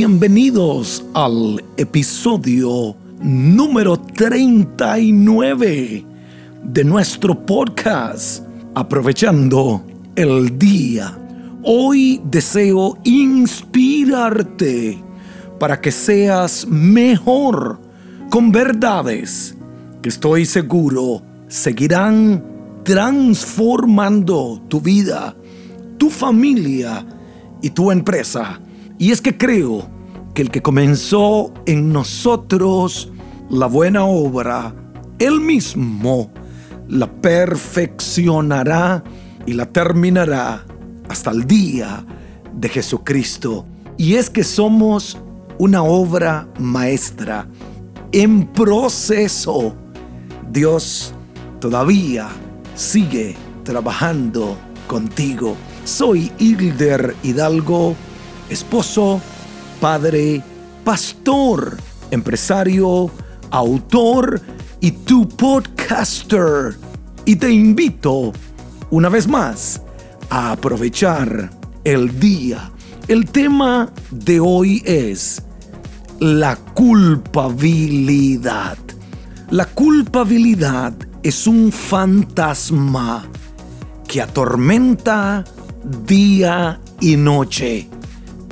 Bienvenidos al episodio número 39 de nuestro podcast, aprovechando el día. Hoy deseo inspirarte para que seas mejor con verdades que estoy seguro seguirán transformando tu vida, tu familia y tu empresa. Y es que creo que el que comenzó en nosotros la buena obra, él mismo la perfeccionará y la terminará hasta el día de Jesucristo. Y es que somos una obra maestra en proceso. Dios todavía sigue trabajando contigo. Soy Hilder Hidalgo, esposo, padre, pastor, empresario, autor y tu podcaster. Y te invito una vez más a aprovechar el día. El tema de hoy es la culpabilidad. La culpabilidad es un fantasma que atormenta día y noche.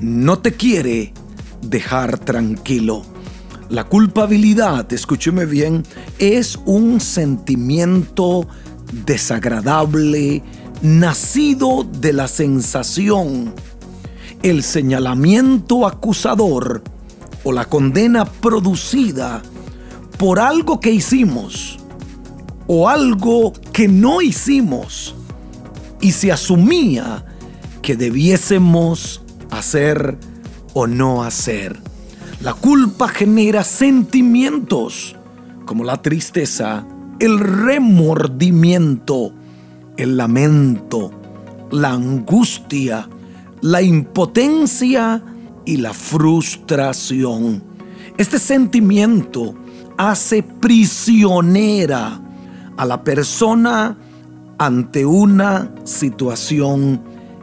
No te quiere dejar tranquilo. La culpabilidad, escúcheme bien, es un sentimiento desagradable nacido de la sensación, el señalamiento acusador o la condena producida por algo que hicimos o algo que no hicimos y se asumía que debiésemos hacer o no hacer. La culpa genera sentimientos como la tristeza, el remordimiento, el lamento, la angustia, la impotencia y la frustración. Este sentimiento hace prisionera a la persona ante una situación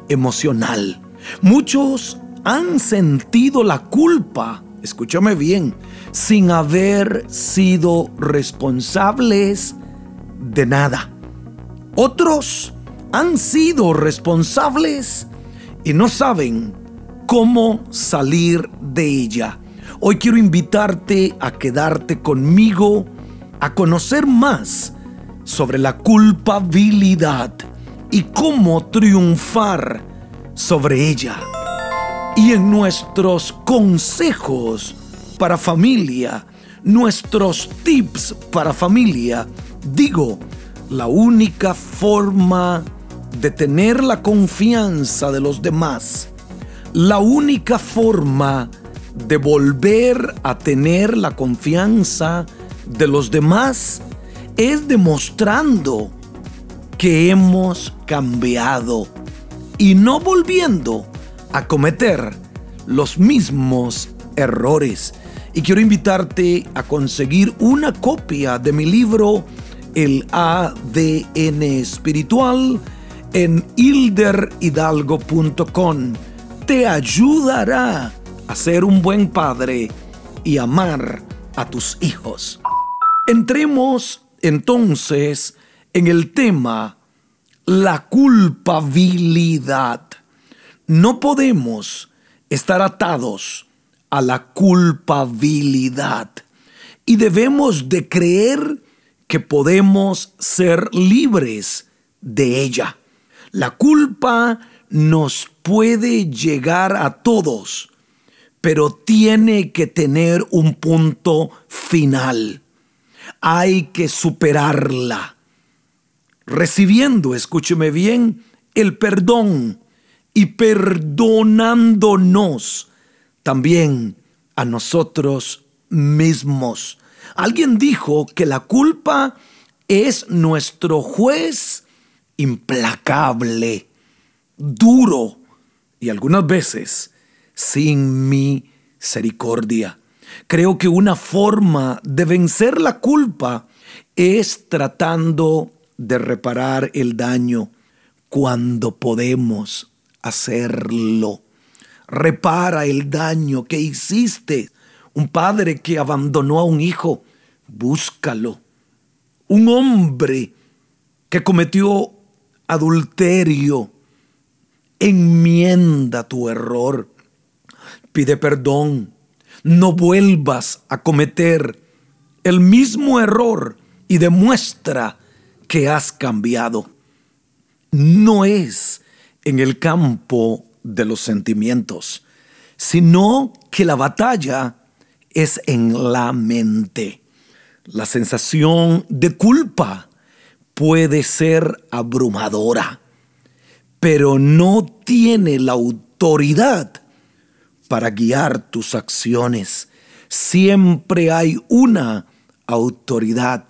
emocional. Muchos han sentido la culpa, escúchame bien, sin haber sido responsables de nada. Otros han sido responsables y no saben cómo salir de ella. Hoy quiero invitarte a quedarte conmigo, a conocer más sobre la culpabilidad y cómo triunfar sobre ella. Y en nuestros consejos para familia, nuestros tips para familia, digo, la única forma de tener la confianza de los demás, la única forma de volver a tener la confianza de los demás es demostrando que hemos cambiado y no volviendo a cometer los mismos errores. Y quiero invitarte a conseguir una copia de mi libro El ADN espiritual en hilderhidalgo.com. Te ayudará a ser un buen padre y amar a tus hijos. Entremos entonces en el tema la culpabilidad. No podemos estar atados a la culpabilidad y debemos de creer que podemos ser libres de ella. La culpa nos puede llegar a todos, pero tiene que tener un punto final hay que superarla. Recibiendo, escúcheme bien, el perdón y perdonándonos también a nosotros mismos. Alguien dijo que la culpa es nuestro juez implacable, duro y algunas veces sin misericordia. Creo que una forma de vencer la culpa es tratando de reparar el daño cuando podemos hacerlo. repara el daño que hiciste. Un padre que abandonó a un hijo, búscalo. Un hombre que cometió adulterio, enmienda tu error. Pide perdón. No vuelvas a cometer el mismo error y demuestra que has cambiado. No es en el campo de los sentimientos, sino que la batalla es en la mente. La sensación de culpa puede ser abrumadora, pero no tiene la autoridad para guiar tus acciones. Siempre hay una autoridad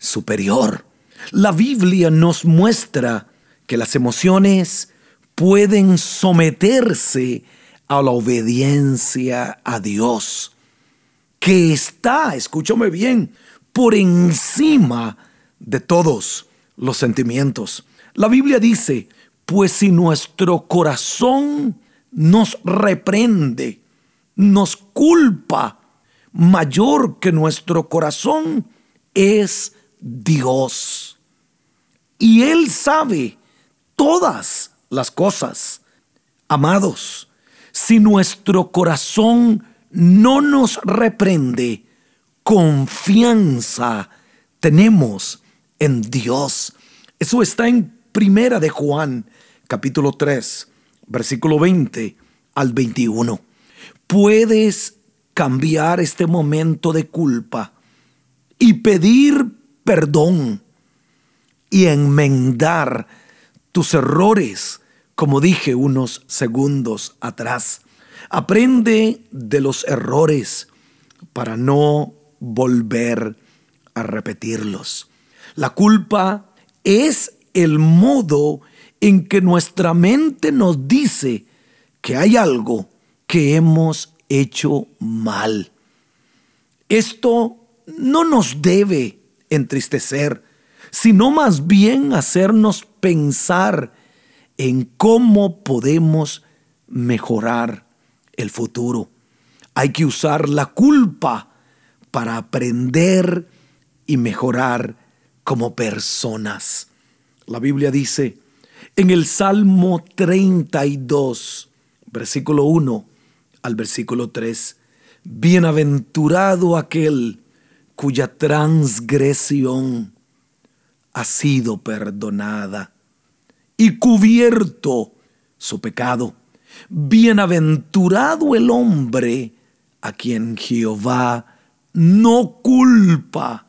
superior. La Biblia nos muestra que las emociones pueden someterse a la obediencia a Dios, que está, escúchame bien, por encima de todos los sentimientos. La Biblia dice, pues si nuestro corazón nos reprende, nos culpa, mayor que nuestro corazón es Dios. Y Él sabe todas las cosas. Amados, si nuestro corazón no nos reprende, confianza tenemos en Dios. Eso está en Primera de Juan, capítulo 3, versículo 20 al 21. Puedes cambiar este momento de culpa y pedir perdón y enmendar tus errores, como dije unos segundos atrás. Aprende de los errores para no volver a repetirlos. La culpa es el modo en que nuestra mente nos dice que hay algo que hemos hecho mal. Esto no nos debe entristecer, sino más bien hacernos pensar en cómo podemos mejorar el futuro. Hay que usar la culpa para aprender y mejorar como personas. La Biblia dice en el Salmo 32, versículo 1 al versículo 3, Bienaventurado aquel cuya transgresión ha sido perdonada y cubierto su pecado. Bienaventurado el hombre a quien Jehová no culpa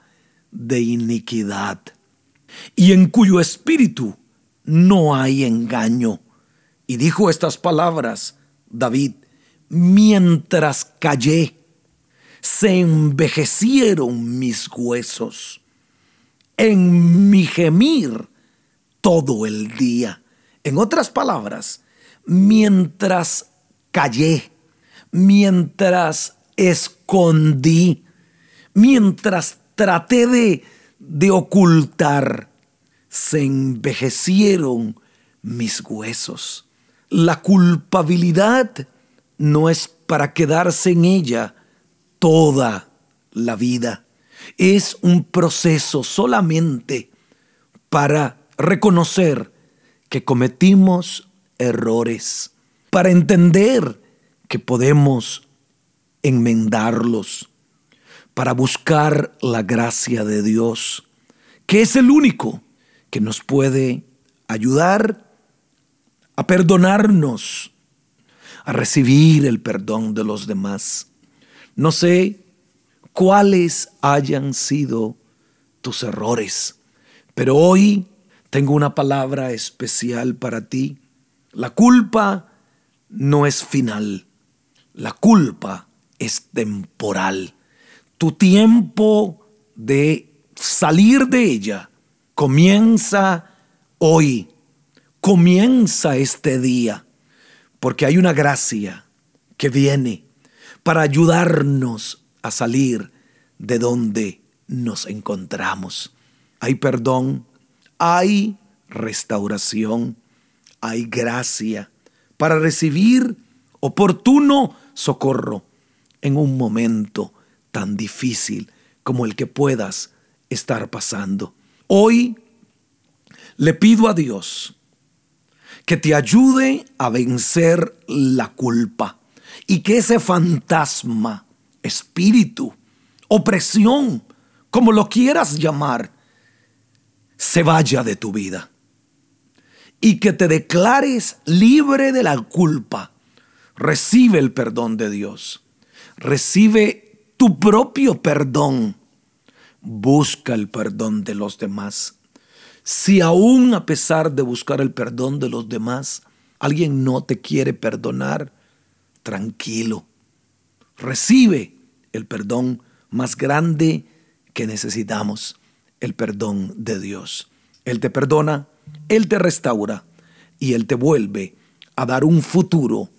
de iniquidad y en cuyo espíritu no hay engaño. Y dijo estas palabras David, mientras callé, se envejecieron mis huesos en mi gemir todo el día. En otras palabras, mientras callé, mientras escondí, mientras traté de, de ocultar, se envejecieron mis huesos. La culpabilidad no es para quedarse en ella toda la vida. Es un proceso solamente para reconocer que cometimos errores, para entender que podemos enmendarlos, para buscar la gracia de Dios, que es el único que nos puede ayudar a perdonarnos, a recibir el perdón de los demás. No sé cuáles hayan sido tus errores, pero hoy tengo una palabra especial para ti. La culpa no es final, la culpa es temporal. Tu tiempo de salir de ella comienza hoy, comienza este día, porque hay una gracia que viene para ayudarnos a salir de donde nos encontramos. Hay perdón, hay restauración, hay gracia para recibir oportuno socorro en un momento tan difícil como el que puedas estar pasando. Hoy le pido a Dios que te ayude a vencer la culpa y que ese fantasma, espíritu, opresión, como lo quieras llamar, se vaya de tu vida y que te declares libre de la culpa. Recibe el perdón de Dios. Recibe tu propio perdón. Busca el perdón de los demás. Si aún a pesar de buscar el perdón de los demás, alguien no te quiere perdonar, tranquilo. Recibe el perdón más grande que necesitamos, el perdón de Dios. Él te perdona, Él te restaura y Él te vuelve a dar un futuro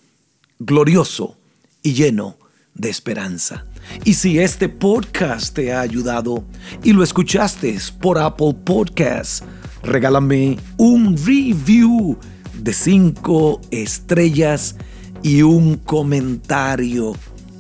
glorioso y lleno de esperanza. Y si este podcast te ha ayudado y lo escuchaste por Apple Podcasts, regálame un review de cinco estrellas y un comentario.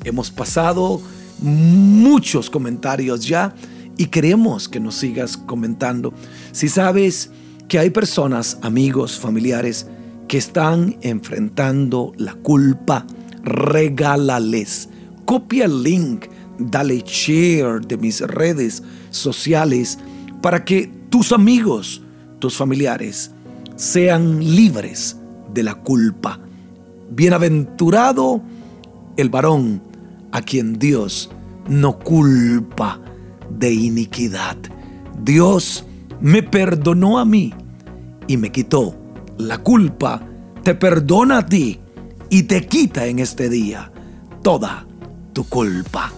Hemos pasado muchos comentarios ya y queremos que nos sigas comentando. Si sabes que hay personas, amigos, familiares que están enfrentando la culpa, regálales. Copia el link, dale share de mis redes sociales para que tus amigos, tus familiares sean libres de la culpa. Bienaventurado el varón a quien Dios no culpa de iniquidad. Dios me perdonó a mí y me quitó la culpa, te perdona a ti y te quita en este día toda tu culpa.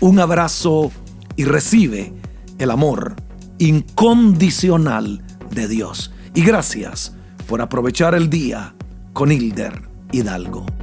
Un abrazo y recibe el amor incondicional de Dios. Y gracias por aprovechar el día con Hilder Hidalgo.